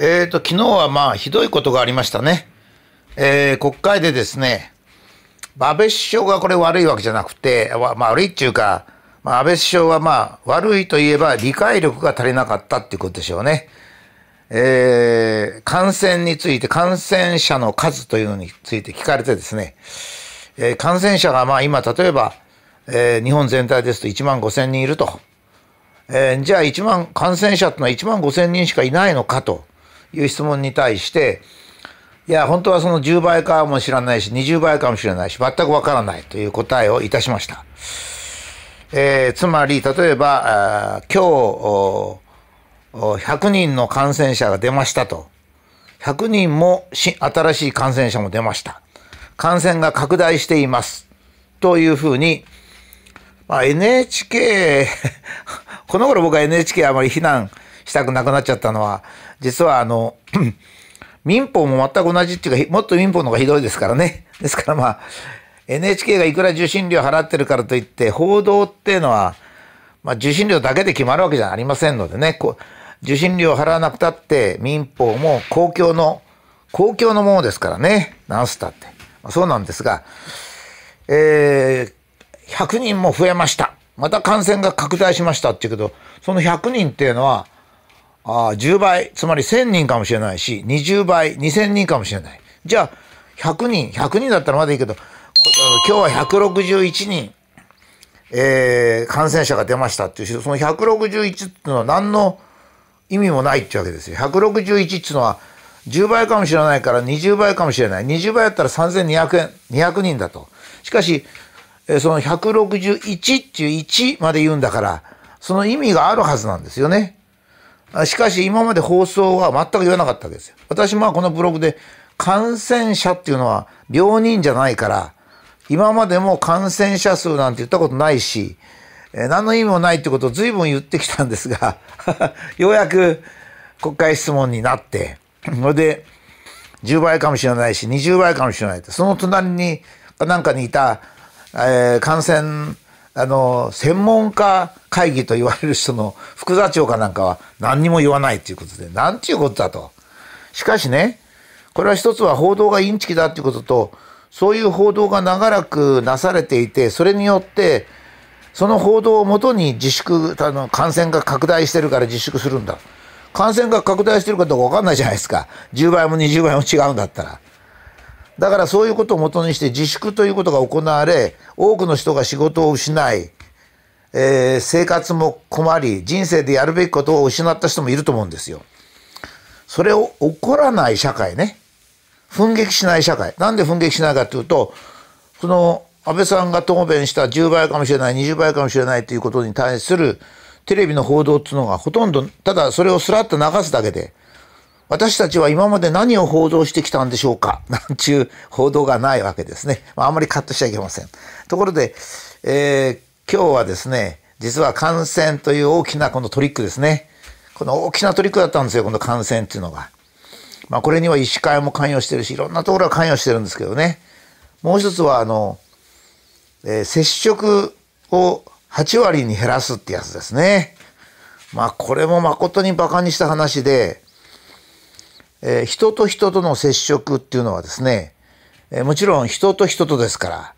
えーと、昨日はまあ、ひどいことがありましたね。えー、国会でですね、安倍首相がこれ悪いわけじゃなくて、まあ悪いっていうか、まあ、安倍首相はまあ悪いといえば理解力が足りなかったっていうことでしょうね。えー、感染について、感染者の数というのについて聞かれてですね、えー、感染者がまあ今例えば、えー、日本全体ですと1万5千人いると。えー、じゃあ1万、感染者ってのは1万5千人しかいないのかと。いう質問に対して、いや、本当はその10倍かもしれないし、20倍かもしれないし、全くわからないという答えをいたしました。えー、つまり、例えば、今日、100人の感染者が出ましたと。100人も新しい感染者も出ました。感染が拡大しています。というふうに、まあ、NHK この頃僕は NHK あまり非難したくなくなっちゃったのは、実はあの、民法も全く同じっていうか、もっと民法の方がひどいですからね。ですからまあ、NHK がいくら受信料払ってるからといって、報道っていうのは、まあ、受信料だけで決まるわけじゃありませんのでね、こう受信料払わなくたって民法も公共の、公共のものですからね、直すたって。まあ、そうなんですが、えー、100人も増えました。また感染が拡大しましたっていうけど、その100人っていうのは、あ10倍、つまり1000人かもしれないし、20倍、2000人かもしれない。じゃあ、100人、100人だったらまだいいけど、今日は161人、えー、感染者が出ましたっていうその161っていうのは何の意味もないっていうわけですよ。161っていうのは10倍かもしれないから20倍かもしれない。20倍だったら3200円、200人だと。しかし、その161っていう1まで言うんだから、その意味があるはずなんですよね。しかし今まで放送は全く言わなかったわけですよ。私もこのブログで感染者っていうのは病人じゃないから、今までも感染者数なんて言ったことないし、え、何の意味もないってことを随分言ってきたんですが ようやく国会質問になって、それで10倍かもしれないし、20倍かもしれないって、その隣に、なんかにいた、えー、感染あの、専門家会議と言われる人の副座長かなんかは何にも言わないということで、なんていうことだと。しかしね、これは一つは報道がインチキだっていうことと、そういう報道が長らくなされていて、それによって、その報道をもとに自粛、あの、感染が拡大してるから自粛するんだ。感染が拡大してるかどうかわかんないじゃないですか。10倍も20倍も違うんだったら。だからそういうことをもとにして自粛ということが行われ、多くの人が仕事を失い、えー、生活も困り、人生でやるべきことを失った人もいると思うんですよ。それを起こらない社会ね。奮撃しない社会。なんで奮撃しないかというと、その安倍さんが答弁した10倍かもしれない、20倍かもしれないということに対するテレビの報道っていうのがほとんど、ただそれをスラッと流すだけで、私たちは今まで何を報道してきたんでしょうか？なんちゅう報道がないわけですね。まあ、あんまりカットしちゃいけません。ところで、えー、今日はですね、実は感染という大きなこのトリックですね。この大きなトリックだったんですよ、この感染っていうのが。まあ、これには医師会も関与してるし、いろんなところが関与してるんですけどね。もう一つは、あの、えー、接触を8割に減らすってやつですね。まあ、これも誠に馬鹿にした話で、えー、人と人との接触っていうのはですね、えー、もちろん人と人とですから、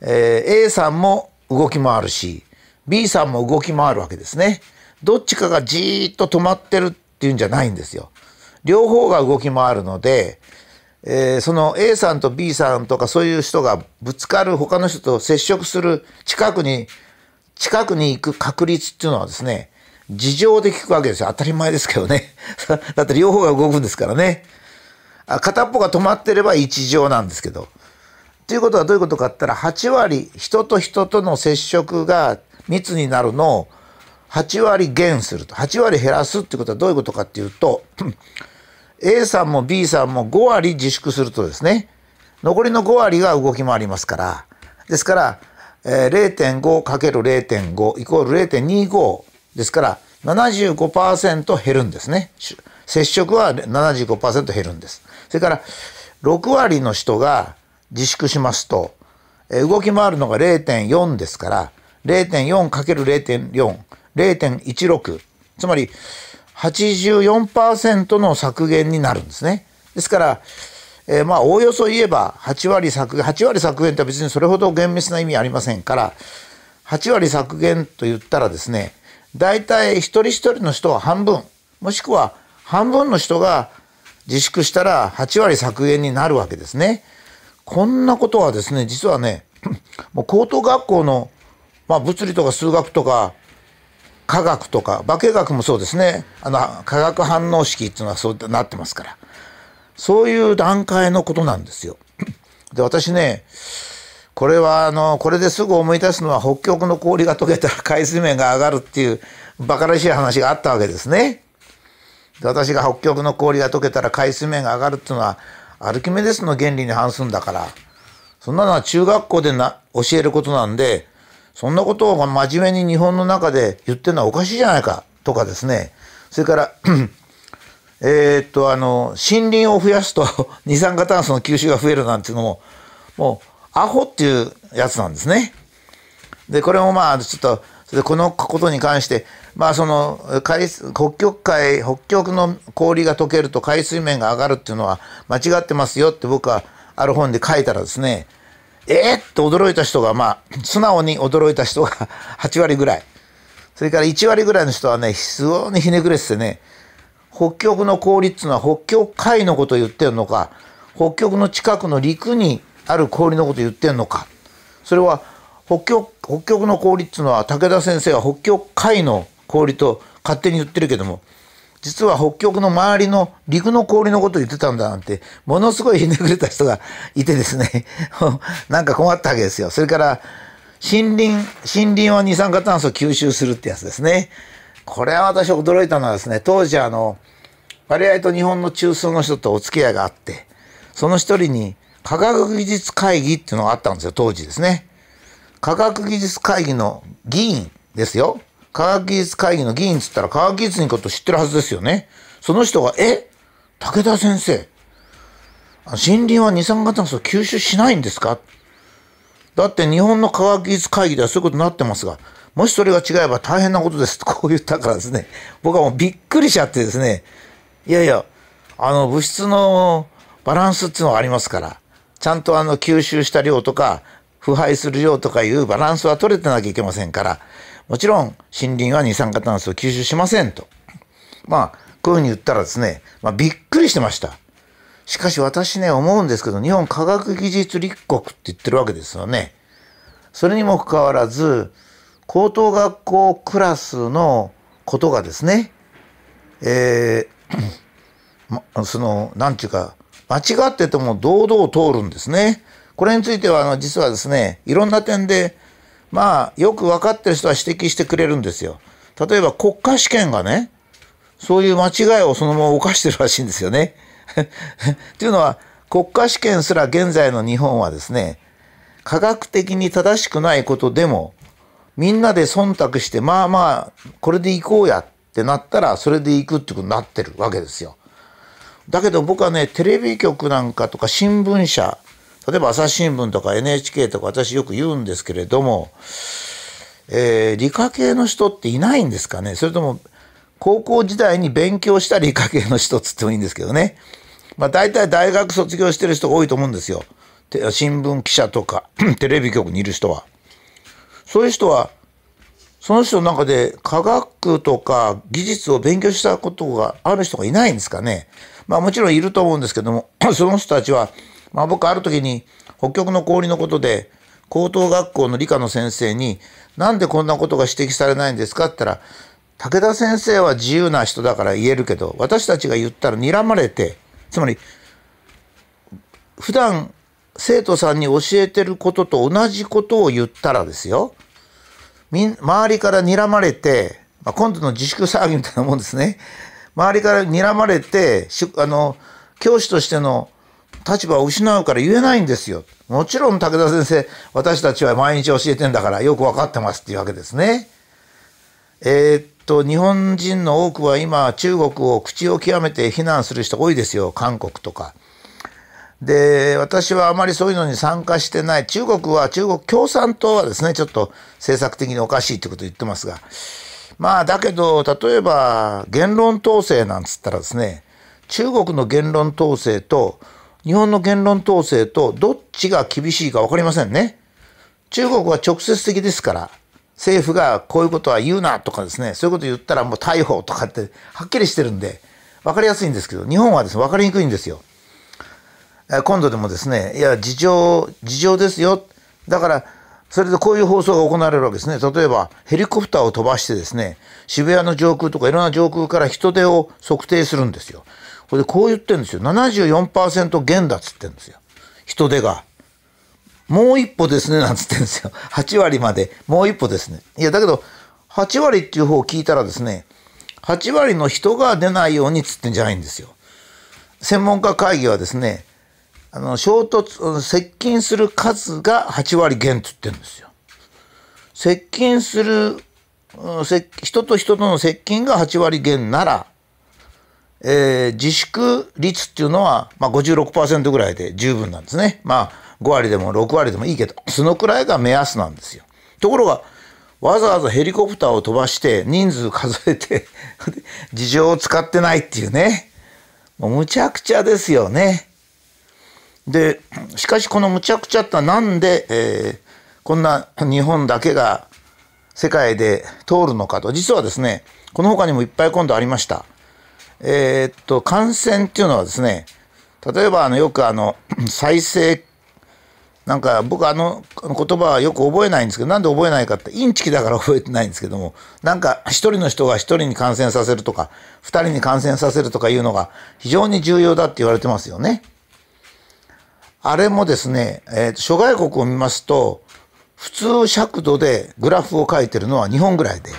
えー、A さんも動き回るし B さんも動き回るわけですね。どっちかがじーっと止まってるっていうんじゃないんですよ。両方が動き回るので、えー、その A さんと B さんとかそういう人がぶつかる他の人と接触する近くに近くに行く確率っていうのはですね事情で聞くわけですよ。当たり前ですけどね。だって両方が動くんですからね。あ片っぽが止まってれば一乗なんですけど。ということはどういうことかって言ったら、8割、人と人との接触が密になるのを8割減すると。8割減らすってことはどういうことかっていうと、A さんも B さんも5割自粛するとですね、残りの5割が動き回りますから、ですから、0.5×0.5 イコール0.25ですから75%減るんですね。接触は75%減るんです。それから6割の人が自粛しますと、動き回るのが0.4ですから、0.4×0.4、0.16。つまり、84%の削減になるんですね。ですから、えー、まあおおよそ言えば8割削減8割削減って別にそれほど厳密な意味ありませんから8割削減と言ったらですね大体一人一人の人は半分もしくは半分の人が自粛したら8割削減になるわけですね。こんなことはですね実はね もう高等学校の、まあ、物理とか数学とか科学とか化学もそうですねあの化学反応式っていうのはそうなってますからそういう段階のことなんですよ。で私ねこれはあのこれですぐ思い出すのは北極の氷が溶けたら 海水面が上がるっていう馬鹿らしい話があったわけですね。私が北極の氷が溶けたら海水面が上がるっていうのはアルキメデスの原理に反するんだからそんなのは中学校でな教えることなんでそんなことを真面目に日本の中で言ってるのはおかしいじゃないかとかですねそれから え、っとあの森林を増やすと 二酸化炭素の吸収が増えるなんていうのももうアホっていうやつなんですね。でこれもまあちょっとでこのことに関してまあその海北極海北極の氷が溶けると海水面が上がるっていうのは間違ってますよって僕はある本で書いたらですねえー、っと驚いた人がまあ素直に驚いた人が8割ぐらいそれから1割ぐらいの人はねすごいひねくれててね北極の氷っていうのは北極海のことを言ってるのか北極の近くの陸にある氷のこと言ってるのかそれは北極北極の氷っていうのは武田先生は北極海の氷と勝手に言ってるけども実は北極の周りの陸の氷のことを言ってたんだなんてものすごいひねくれた人がいてですね なんか困ったわけですよ。それから森林森林は二酸化炭素を吸収するってやつですね。これは私驚いたのはですね当時あの割合と日本の中枢の人とお付き合いがあってその一人に科学技術会議っていうのがあったんですよ当時ですね。科学技術会議の議員ですよ。科学技術会議の議員っつったら科学技術のこと知ってるはずですよね。その人が、え？武田先生、森林は二酸化炭素を吸収しないんですか？だって日本の科学技術会議ではそういうことになってますが、もしそれが違えば大変なことですとこう言ったからですね、僕はもうびっくりしちゃってですね、いやいや、あの物質のバランスっていうのがありますから、ちゃんとあの吸収した量とか腐敗する量とかいうバランスは取れてなきゃいけませんから、もちろん森林は二酸化炭素を吸収しませんと。まあ、こういうふうに言ったらですね、まあ、びっくりしてました。しかし私ね、思うんですけど、日本科学技術立国って言ってるわけですよね。それにもかかわらず、高等学校クラスのことがですね、えー、その、なんていうか、間違ってても堂々通るんですね。これについてはあの実はですねいろんな点でまあよく分かってる人は指摘してくれるんですよ。例えば国家試験がねそういう間違いをそのまま犯してるらしいんですよね。っていうのは国家試験すら現在の日本はですね科学的に正しくないことでもみんなで忖度してまあまあこれでいこうやってなったらそれでいくってことになってるわけですよ。だけど僕はねテレビ局なんかとか新聞社例えば朝日新聞とか NHK とか私よく言うんですけれども、えー、理科系の人っていないんですかね？それとも高校時代に勉強した理科系の人っつってもいいんですけどね。まあ大体大学卒業してる人が多いと思うんですよ。新聞記者とか テレビ局にいる人は。そういう人はその人の中で科学とか技術を勉強したことがある人がいないんですかね？まあもちろんいると思うんですけども その人たちはまあ、僕ある時に北極の氷のことで高等学校の理科の先生に「なんでこんなことが指摘されないんですか?」って言ったら「武田先生は自由な人だから言えるけど私たちが言ったら睨まれてつまり普段生徒さんに教えてることと同じことを言ったらですよ周りから睨まれて、まあ、今度の自粛騒ぎみたいなもんですね周りから睨まれてあの教師としての立場を失うから言えないんですよ。もちろん武田先生、私たちは毎日教えてんだからよく分かってますっていうわけですね。えー、っと、日本人の多くは今中国を口を極めて非難する人多いですよ。韓国とか。で、私はあまりそういうのに参加してない。中国は中国共産党はですね、ちょっと政策的におかしいってことを言ってますが、まあだけど例えば言論統制なんつったらですね中国の言論統制と日本の言論統制とどっちが厳しいか分かりませんね。中国は直接的ですから政府がこういうことは言うなとかですねそういうこと言ったらもう逮捕とかってはっきりしてるんで分かりやすいんですけど日本はですね分かりにくいんですよ。今度でもですねいや事情事情ですよだからそれでこういう放送が行われるわけですね。例えばヘリコプターを飛ばしてですね渋谷の上空とかいろんな上空から人手を測定するんですよ。これでこう言ってるんですよ。74%減だっつってんですよ。人手が。もう一歩ですねなんつってんですよ。8割まで。もう一歩ですね。いやだけど8割っていう方を聞いたらですね8割の人が出ないようにっつってんじゃないんですよ。専門家会議はですねあの衝突接近する数が8割減っつってるんですよ接近する人と人との接近が8割減なら、えー、自粛率っていうのは、まあ、56%ぐらいで十分なんですね。まあ5割でも6割でもいいけど、そのくらいが目安なんですよ。ところが、わざわざヘリコプターを飛ばして人数数えて 事情を使ってないっていうね。もうむちゃくちゃですよね。で、しかしこのむちゃくちゃってなんで、えー、こんな日本だけが世界で通るのかと。実はですね、この他にもいっぱい今度ありました。えー、っと、感染っていうのはですね、例えばあのよくあの 再生なんか僕あの言葉はよく覚えないんですけどなんで覚えないかってインチキだから覚えてないんですけどもなんか一人の人が一人に感染させるとか二人に感染させるとかいうのが非常に重要だって言われてますよね。あれもですね、えー、諸外国を見ますと普通尺度でグラフを書いてるのは日本ぐらいで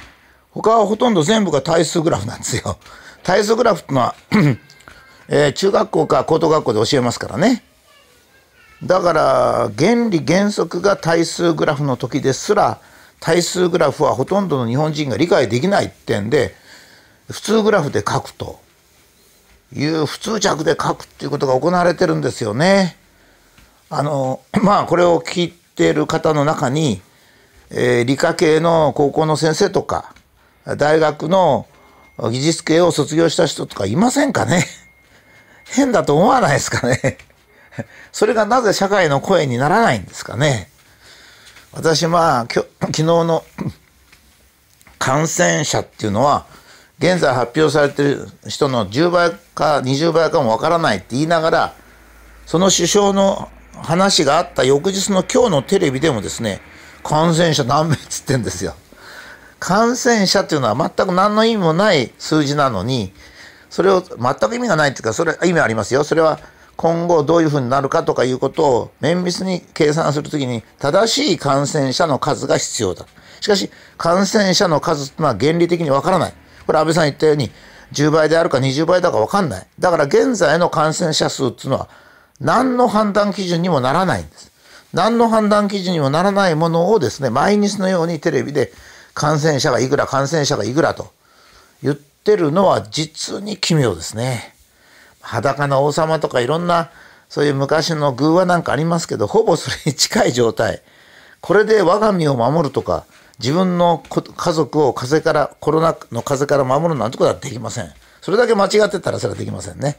他はほとんど全部が対数グラフなんですよ。対数グラフってのは えー、中学校か高等学校で教えますからね。だから原理原則が対数グラフの時ですら対数グラフはほとんどの日本人が理解できないってんで普通グラフで書くという普通着で書くっていうことが行われてるんですよね。あの まあこれを聞いてる方の中に、えー、理科系の高校の先生とか大学の技術系を卒業した人とかいませんかね？変だと思わないですかね？それがなぜ社会の声にならないんですかね？私まあ 昨日の 感染者っていうのは現在発表されてる人の10倍か20倍かもわからないって言いながらその首相の話があった翌日の今日のテレビでもですね感染者何名つってんですよ。感染者っていうのは全く何の意味もない数字なのにそれを全く意味がないっていうかそれ意味ありますよ。それは今後どういうふうになるかとかいうことを綿密に計算するときに正しい感染者の数が必要だ。しかし感染者の数というのは原理的にわからない。これ安倍さん言ったように10倍であるか20倍だかわかんない。だから現在の感染者数っていうのは何の判断基準にもならないんです。何の判断基準にもならないものをですね、毎日のようにテレビで感染者がいくら、感染者がいくらと言ってるのは実に奇妙ですね。裸の王様とかいろんなそういう昔の偶話なんかありますけどほぼそれに近い状態これで我が身を守るとか自分の家族を風からコロナの風から守るなんてことはできませんそれだけ間違ってたらそれはできませんね